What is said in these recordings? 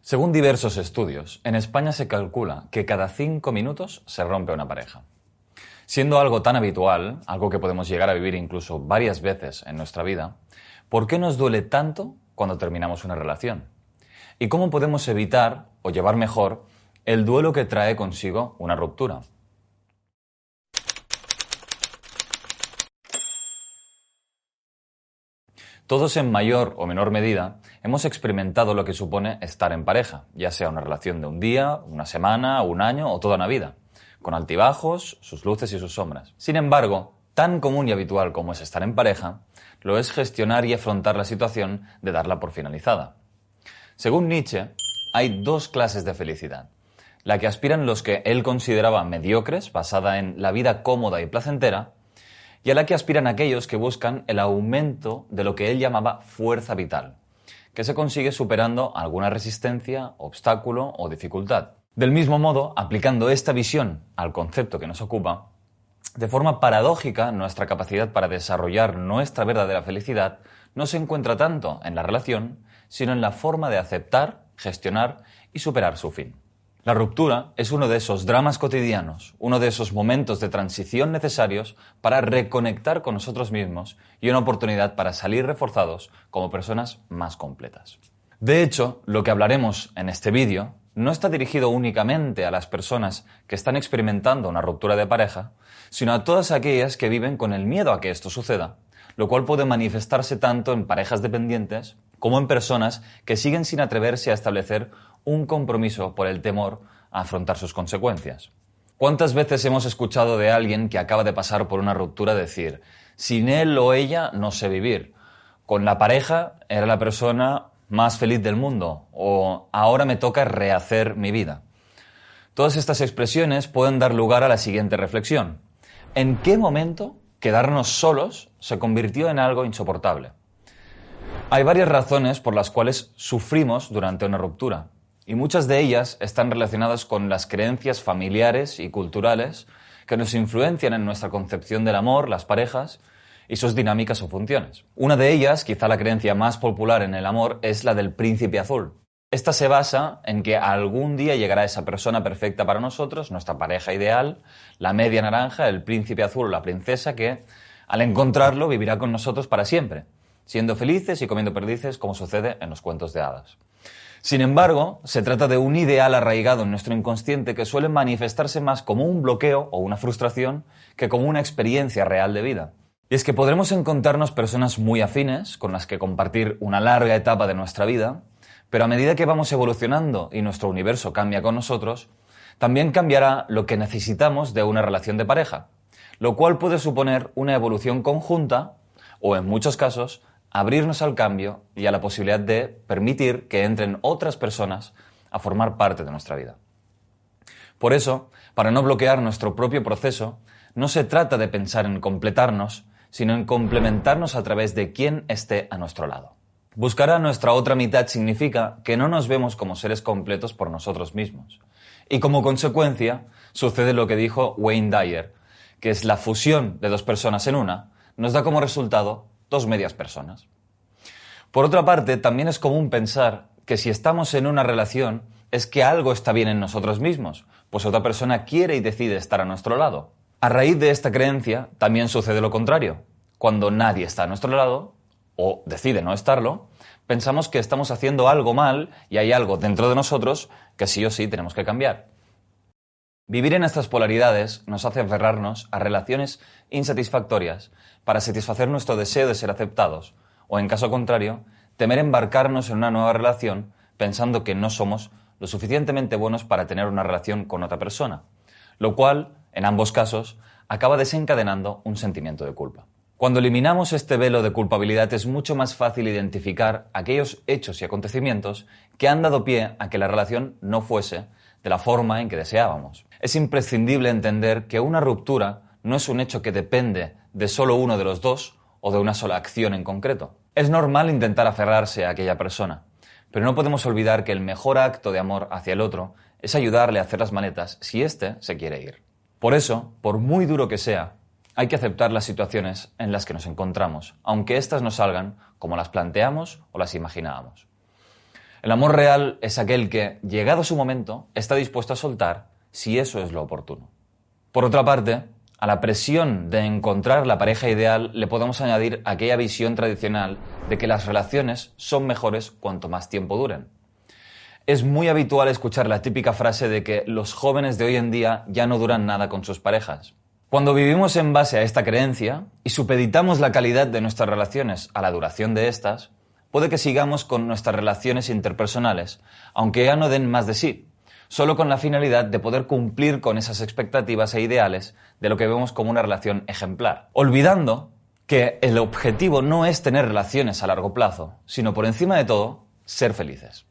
Según diversos estudios, en España se calcula que cada cinco minutos se rompe una pareja. Siendo algo tan habitual, algo que podemos llegar a vivir incluso varias veces en nuestra vida, ¿por qué nos duele tanto cuando terminamos una relación? ¿Y cómo podemos evitar o llevar mejor el duelo que trae consigo una ruptura? Todos en mayor o menor medida hemos experimentado lo que supone estar en pareja, ya sea una relación de un día, una semana, un año o toda una vida, con altibajos, sus luces y sus sombras. Sin embargo, tan común y habitual como es estar en pareja, lo es gestionar y afrontar la situación de darla por finalizada. Según Nietzsche, hay dos clases de felicidad. La que aspiran los que él consideraba mediocres, basada en la vida cómoda y placentera, y a la que aspiran aquellos que buscan el aumento de lo que él llamaba fuerza vital, que se consigue superando alguna resistencia, obstáculo o dificultad. Del mismo modo, aplicando esta visión al concepto que nos ocupa, de forma paradójica, nuestra capacidad para desarrollar nuestra verdadera felicidad no se encuentra tanto en la relación, sino en la forma de aceptar, gestionar y superar su fin. La ruptura es uno de esos dramas cotidianos, uno de esos momentos de transición necesarios para reconectar con nosotros mismos y una oportunidad para salir reforzados como personas más completas. De hecho, lo que hablaremos en este vídeo no está dirigido únicamente a las personas que están experimentando una ruptura de pareja, sino a todas aquellas que viven con el miedo a que esto suceda, lo cual puede manifestarse tanto en parejas dependientes como en personas que siguen sin atreverse a establecer un compromiso por el temor a afrontar sus consecuencias. ¿Cuántas veces hemos escuchado de alguien que acaba de pasar por una ruptura decir, sin él o ella no sé vivir, con la pareja era la persona más feliz del mundo o ahora me toca rehacer mi vida? Todas estas expresiones pueden dar lugar a la siguiente reflexión. ¿En qué momento quedarnos solos se convirtió en algo insoportable? Hay varias razones por las cuales sufrimos durante una ruptura y muchas de ellas están relacionadas con las creencias familiares y culturales que nos influencian en nuestra concepción del amor, las parejas y sus dinámicas o funciones. Una de ellas, quizá la creencia más popular en el amor, es la del príncipe azul. Esta se basa en que algún día llegará esa persona perfecta para nosotros, nuestra pareja ideal, la media naranja, el príncipe azul o la princesa que, al encontrarlo, vivirá con nosotros para siempre, siendo felices y comiendo perdices como sucede en los cuentos de hadas. Sin embargo, se trata de un ideal arraigado en nuestro inconsciente que suele manifestarse más como un bloqueo o una frustración que como una experiencia real de vida. Y es que podremos encontrarnos personas muy afines con las que compartir una larga etapa de nuestra vida, pero a medida que vamos evolucionando y nuestro universo cambia con nosotros, también cambiará lo que necesitamos de una relación de pareja, lo cual puede suponer una evolución conjunta o, en muchos casos, abrirnos al cambio y a la posibilidad de permitir que entren otras personas a formar parte de nuestra vida. Por eso, para no bloquear nuestro propio proceso, no se trata de pensar en completarnos, sino en complementarnos a través de quien esté a nuestro lado. Buscar a nuestra otra mitad significa que no nos vemos como seres completos por nosotros mismos. Y como consecuencia, sucede lo que dijo Wayne Dyer, que es la fusión de dos personas en una, nos da como resultado dos medias personas. Por otra parte, también es común pensar que si estamos en una relación es que algo está bien en nosotros mismos, pues otra persona quiere y decide estar a nuestro lado. A raíz de esta creencia también sucede lo contrario. Cuando nadie está a nuestro lado, o decide no estarlo, pensamos que estamos haciendo algo mal y hay algo dentro de nosotros que sí o sí tenemos que cambiar. Vivir en estas polaridades nos hace aferrarnos a relaciones insatisfactorias para satisfacer nuestro deseo de ser aceptados, o en caso contrario, temer embarcarnos en una nueva relación pensando que no somos lo suficientemente buenos para tener una relación con otra persona, lo cual, en ambos casos, acaba desencadenando un sentimiento de culpa. Cuando eliminamos este velo de culpabilidad es mucho más fácil identificar aquellos hechos y acontecimientos que han dado pie a que la relación no fuese de la forma en que deseábamos. Es imprescindible entender que una ruptura no es un hecho que depende de solo uno de los dos o de una sola acción en concreto. Es normal intentar aferrarse a aquella persona, pero no podemos olvidar que el mejor acto de amor hacia el otro es ayudarle a hacer las maletas si éste se quiere ir. Por eso, por muy duro que sea, hay que aceptar las situaciones en las que nos encontramos, aunque éstas no salgan como las planteamos o las imaginábamos. El amor real es aquel que, llegado su momento, está dispuesto a soltar si eso es lo oportuno. Por otra parte, a la presión de encontrar la pareja ideal le podemos añadir aquella visión tradicional de que las relaciones son mejores cuanto más tiempo duren. Es muy habitual escuchar la típica frase de que los jóvenes de hoy en día ya no duran nada con sus parejas. Cuando vivimos en base a esta creencia y supeditamos la calidad de nuestras relaciones a la duración de estas, puede que sigamos con nuestras relaciones interpersonales, aunque ya no den más de sí, solo con la finalidad de poder cumplir con esas expectativas e ideales de lo que vemos como una relación ejemplar, olvidando que el objetivo no es tener relaciones a largo plazo, sino por encima de todo, ser felices.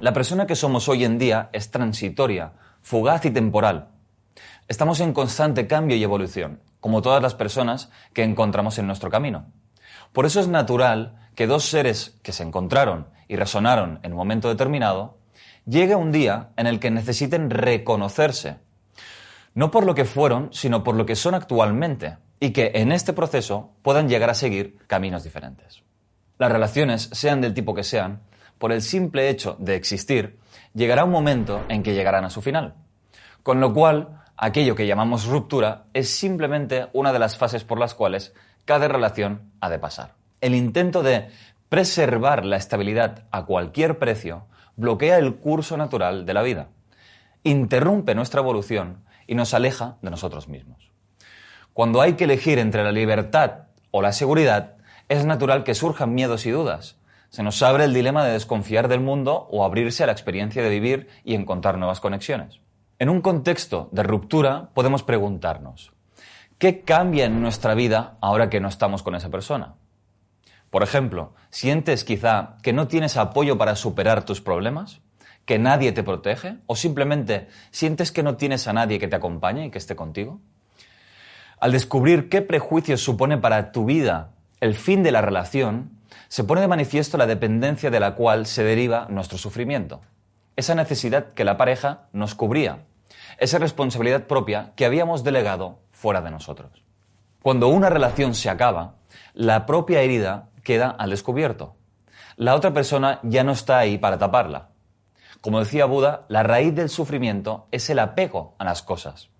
La persona que somos hoy en día es transitoria, fugaz y temporal, Estamos en constante cambio y evolución, como todas las personas que encontramos en nuestro camino. Por eso es natural que dos seres que se encontraron y resonaron en un momento determinado, llegue un día en el que necesiten reconocerse, no por lo que fueron, sino por lo que son actualmente, y que en este proceso puedan llegar a seguir caminos diferentes. Las relaciones, sean del tipo que sean, por el simple hecho de existir, llegará un momento en que llegarán a su final. Con lo cual, aquello que llamamos ruptura es simplemente una de las fases por las cuales cada relación ha de pasar. El intento de preservar la estabilidad a cualquier precio bloquea el curso natural de la vida, interrumpe nuestra evolución y nos aleja de nosotros mismos. Cuando hay que elegir entre la libertad o la seguridad, es natural que surjan miedos y dudas. Se nos abre el dilema de desconfiar del mundo o abrirse a la experiencia de vivir y encontrar nuevas conexiones. En un contexto de ruptura podemos preguntarnos, ¿qué cambia en nuestra vida ahora que no estamos con esa persona? Por ejemplo, ¿sientes quizá que no tienes apoyo para superar tus problemas? ¿Que nadie te protege? ¿O simplemente sientes que no tienes a nadie que te acompañe y que esté contigo? Al descubrir qué prejuicios supone para tu vida el fin de la relación, se pone de manifiesto la dependencia de la cual se deriva nuestro sufrimiento. Esa necesidad que la pareja nos cubría esa responsabilidad propia que habíamos delegado fuera de nosotros. Cuando una relación se acaba, la propia herida queda al descubierto. La otra persona ya no está ahí para taparla. Como decía Buda, la raíz del sufrimiento es el apego a las cosas.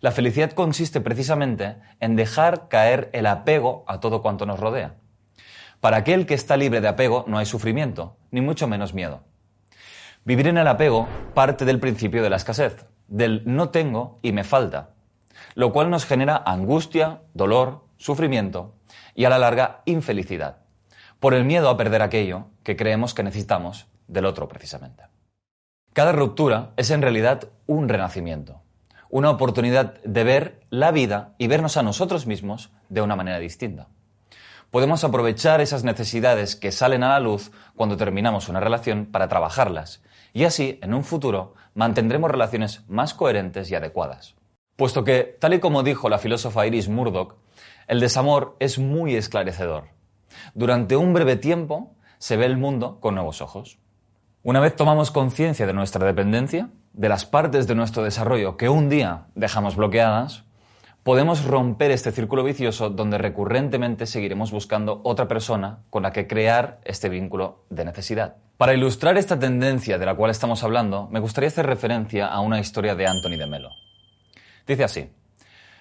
La felicidad consiste precisamente en dejar caer el apego a todo cuanto nos rodea. Para aquel que está libre de apego no hay sufrimiento, ni mucho menos miedo. Vivir en el apego parte del principio de la escasez del no tengo y me falta, lo cual nos genera angustia, dolor, sufrimiento y a la larga infelicidad, por el miedo a perder aquello que creemos que necesitamos del otro precisamente. Cada ruptura es en realidad un renacimiento, una oportunidad de ver la vida y vernos a nosotros mismos de una manera distinta. Podemos aprovechar esas necesidades que salen a la luz cuando terminamos una relación para trabajarlas y así, en un futuro, mantendremos relaciones más coherentes y adecuadas. Puesto que, tal y como dijo la filósofa Iris Murdoch, el desamor es muy esclarecedor. Durante un breve tiempo se ve el mundo con nuevos ojos. Una vez tomamos conciencia de nuestra dependencia, de las partes de nuestro desarrollo que un día dejamos bloqueadas, podemos romper este círculo vicioso donde recurrentemente seguiremos buscando otra persona con la que crear este vínculo de necesidad. Para ilustrar esta tendencia de la cual estamos hablando, me gustaría hacer referencia a una historia de Anthony de Melo. Dice así,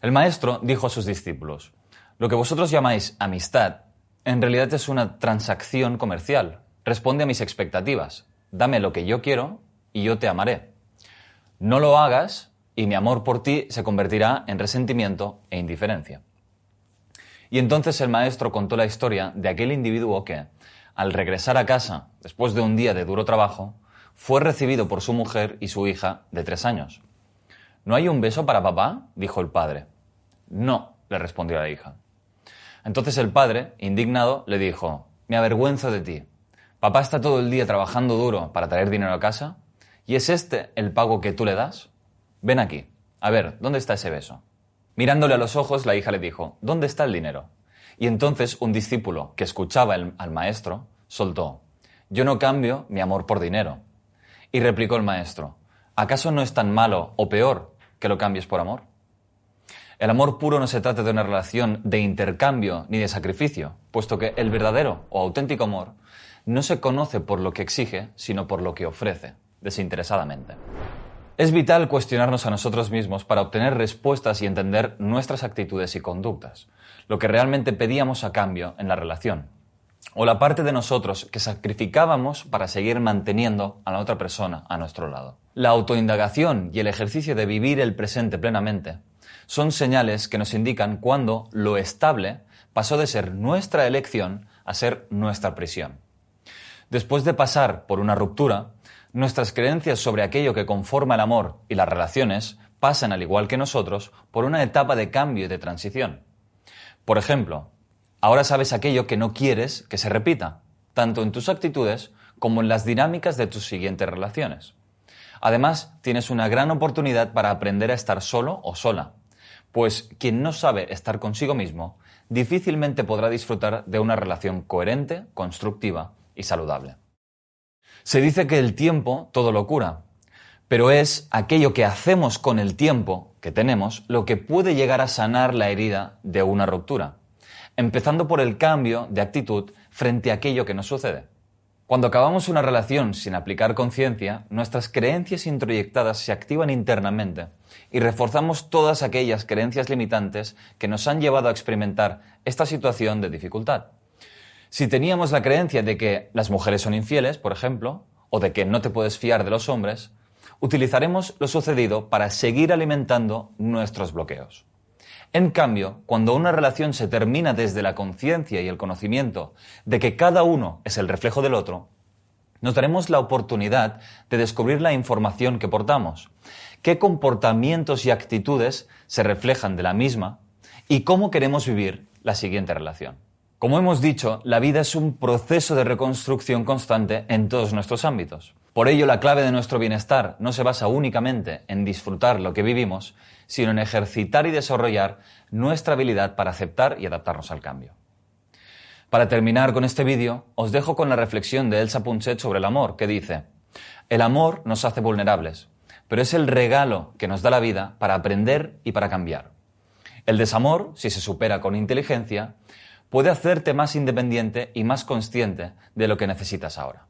el maestro dijo a sus discípulos, lo que vosotros llamáis amistad, en realidad es una transacción comercial, responde a mis expectativas, dame lo que yo quiero y yo te amaré. No lo hagas y mi amor por ti se convertirá en resentimiento e indiferencia. Y entonces el maestro contó la historia de aquel individuo que, al regresar a casa después de un día de duro trabajo, fue recibido por su mujer y su hija de tres años. ¿No hay un beso para papá? dijo el padre. No, le respondió la hija. Entonces el padre, indignado, le dijo, me avergüenzo de ti. Papá está todo el día trabajando duro para traer dinero a casa y es este el pago que tú le das. Ven aquí. A ver, ¿dónde está ese beso? Mirándole a los ojos, la hija le dijo, ¿dónde está el dinero? Y entonces un discípulo que escuchaba al maestro soltó, yo no cambio mi amor por dinero. Y replicó el maestro, ¿acaso no es tan malo o peor que lo cambies por amor? El amor puro no se trata de una relación de intercambio ni de sacrificio, puesto que el verdadero o auténtico amor no se conoce por lo que exige, sino por lo que ofrece, desinteresadamente. Es vital cuestionarnos a nosotros mismos para obtener respuestas y entender nuestras actitudes y conductas, lo que realmente pedíamos a cambio en la relación, o la parte de nosotros que sacrificábamos para seguir manteniendo a la otra persona a nuestro lado. La autoindagación y el ejercicio de vivir el presente plenamente son señales que nos indican cuándo lo estable pasó de ser nuestra elección a ser nuestra prisión. Después de pasar por una ruptura, nuestras creencias sobre aquello que conforma el amor y las relaciones pasan, al igual que nosotros, por una etapa de cambio y de transición. Por ejemplo, ahora sabes aquello que no quieres que se repita, tanto en tus actitudes como en las dinámicas de tus siguientes relaciones. Además, tienes una gran oportunidad para aprender a estar solo o sola, pues quien no sabe estar consigo mismo difícilmente podrá disfrutar de una relación coherente, constructiva y saludable. Se dice que el tiempo todo lo cura, pero es aquello que hacemos con el tiempo que tenemos lo que puede llegar a sanar la herida de una ruptura, empezando por el cambio de actitud frente a aquello que nos sucede. Cuando acabamos una relación sin aplicar conciencia, nuestras creencias introyectadas se activan internamente y reforzamos todas aquellas creencias limitantes que nos han llevado a experimentar esta situación de dificultad. Si teníamos la creencia de que las mujeres son infieles, por ejemplo, o de que no te puedes fiar de los hombres, utilizaremos lo sucedido para seguir alimentando nuestros bloqueos. En cambio, cuando una relación se termina desde la conciencia y el conocimiento de que cada uno es el reflejo del otro, nos daremos la oportunidad de descubrir la información que portamos, qué comportamientos y actitudes se reflejan de la misma y cómo queremos vivir la siguiente relación. Como hemos dicho, la vida es un proceso de reconstrucción constante en todos nuestros ámbitos. Por ello, la clave de nuestro bienestar no se basa únicamente en disfrutar lo que vivimos, sino en ejercitar y desarrollar nuestra habilidad para aceptar y adaptarnos al cambio. Para terminar con este vídeo, os dejo con la reflexión de Elsa Punset sobre el amor, que dice, el amor nos hace vulnerables, pero es el regalo que nos da la vida para aprender y para cambiar. El desamor, si se supera con inteligencia, puede hacerte más independiente y más consciente de lo que necesitas ahora.